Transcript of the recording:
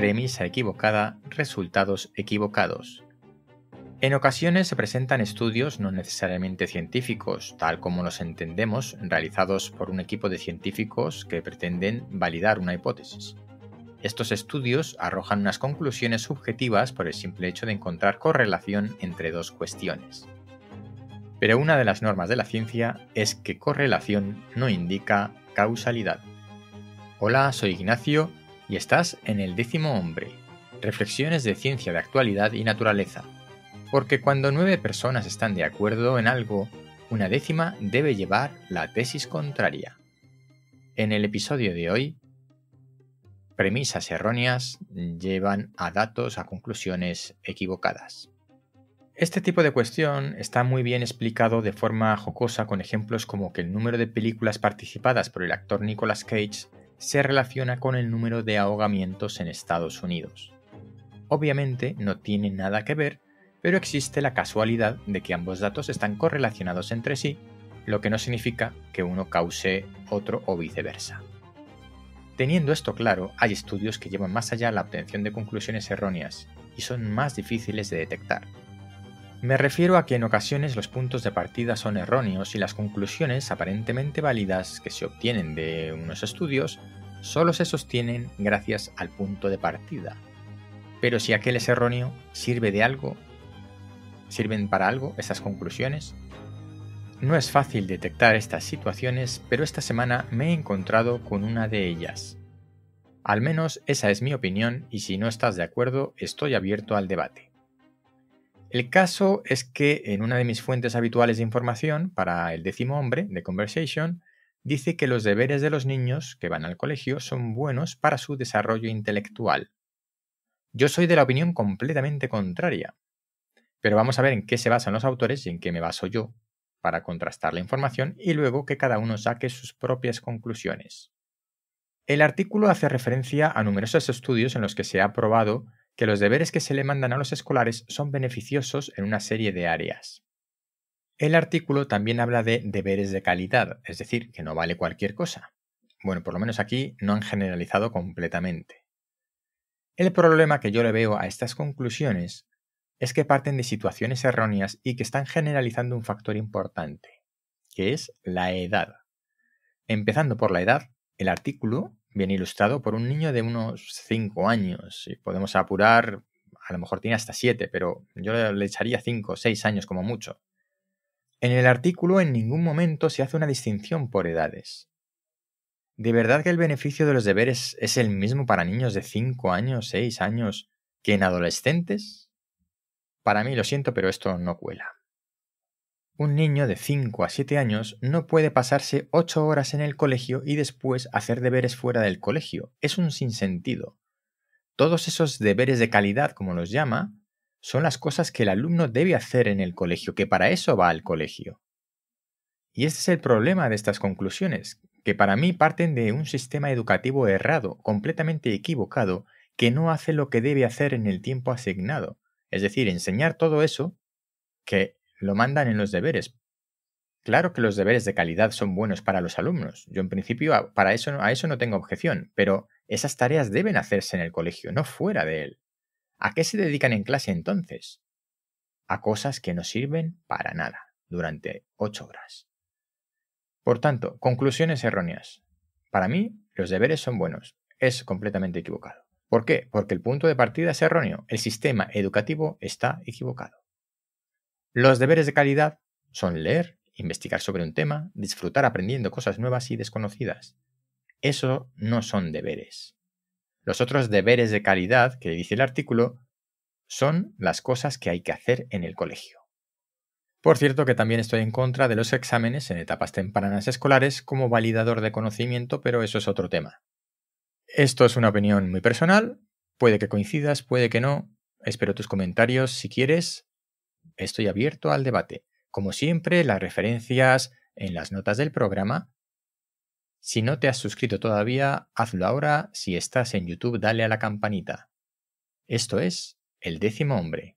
Premisa equivocada, resultados equivocados. En ocasiones se presentan estudios no necesariamente científicos, tal como los entendemos, realizados por un equipo de científicos que pretenden validar una hipótesis. Estos estudios arrojan unas conclusiones subjetivas por el simple hecho de encontrar correlación entre dos cuestiones. Pero una de las normas de la ciencia es que correlación no indica causalidad. Hola, soy Ignacio y estás en el décimo hombre. Reflexiones de ciencia de actualidad y naturaleza. Porque cuando nueve personas están de acuerdo en algo, una décima debe llevar la tesis contraria. En el episodio de hoy, premisas erróneas llevan a datos a conclusiones equivocadas. Este tipo de cuestión está muy bien explicado de forma jocosa con ejemplos como que el número de películas participadas por el actor Nicolas Cage se relaciona con el número de ahogamientos en Estados Unidos. Obviamente no tiene nada que ver, pero existe la casualidad de que ambos datos están correlacionados entre sí, lo que no significa que uno cause otro o viceversa. Teniendo esto claro, hay estudios que llevan más allá la obtención de conclusiones erróneas y son más difíciles de detectar. Me refiero a que en ocasiones los puntos de partida son erróneos y las conclusiones aparentemente válidas que se obtienen de unos estudios solo se sostienen gracias al punto de partida. Pero si aquel es erróneo, ¿sirve de algo? ¿Sirven para algo esas conclusiones? No es fácil detectar estas situaciones, pero esta semana me he encontrado con una de ellas. Al menos esa es mi opinión y si no estás de acuerdo estoy abierto al debate. El caso es que en una de mis fuentes habituales de información para el décimo hombre de Conversation, dice que los deberes de los niños que van al colegio son buenos para su desarrollo intelectual. Yo soy de la opinión completamente contraria. Pero vamos a ver en qué se basan los autores y en qué me baso yo para contrastar la información y luego que cada uno saque sus propias conclusiones. El artículo hace referencia a numerosos estudios en los que se ha probado que los deberes que se le mandan a los escolares son beneficiosos en una serie de áreas. El artículo también habla de deberes de calidad, es decir, que no vale cualquier cosa. Bueno, por lo menos aquí no han generalizado completamente. El problema que yo le veo a estas conclusiones es que parten de situaciones erróneas y que están generalizando un factor importante, que es la edad. Empezando por la edad, el artículo bien ilustrado por un niño de unos 5 años. Si podemos apurar, a lo mejor tiene hasta 7, pero yo le echaría 5 o 6 años como mucho. En el artículo en ningún momento se hace una distinción por edades. ¿De verdad que el beneficio de los deberes es el mismo para niños de 5 años, 6 años que en adolescentes? Para mí lo siento, pero esto no cuela. Un niño de 5 a 7 años no puede pasarse 8 horas en el colegio y después hacer deberes fuera del colegio. Es un sinsentido. Todos esos deberes de calidad, como los llama, son las cosas que el alumno debe hacer en el colegio, que para eso va al colegio. Y este es el problema de estas conclusiones, que para mí parten de un sistema educativo errado, completamente equivocado, que no hace lo que debe hacer en el tiempo asignado. Es decir, enseñar todo eso que lo mandan en los deberes. Claro que los deberes de calidad son buenos para los alumnos. Yo en principio para eso, a eso no tengo objeción, pero esas tareas deben hacerse en el colegio, no fuera de él. ¿A qué se dedican en clase entonces? A cosas que no sirven para nada durante ocho horas. Por tanto, conclusiones erróneas. Para mí, los deberes son buenos. Es completamente equivocado. ¿Por qué? Porque el punto de partida es erróneo. El sistema educativo está equivocado. Los deberes de calidad son leer, investigar sobre un tema, disfrutar aprendiendo cosas nuevas y desconocidas. Eso no son deberes. Los otros deberes de calidad que dice el artículo son las cosas que hay que hacer en el colegio. Por cierto que también estoy en contra de los exámenes en etapas tempranas escolares como validador de conocimiento, pero eso es otro tema. Esto es una opinión muy personal, puede que coincidas, puede que no. Espero tus comentarios si quieres estoy abierto al debate. Como siempre, las referencias en las notas del programa. Si no te has suscrito todavía, hazlo ahora. Si estás en YouTube, dale a la campanita. Esto es El décimo hombre.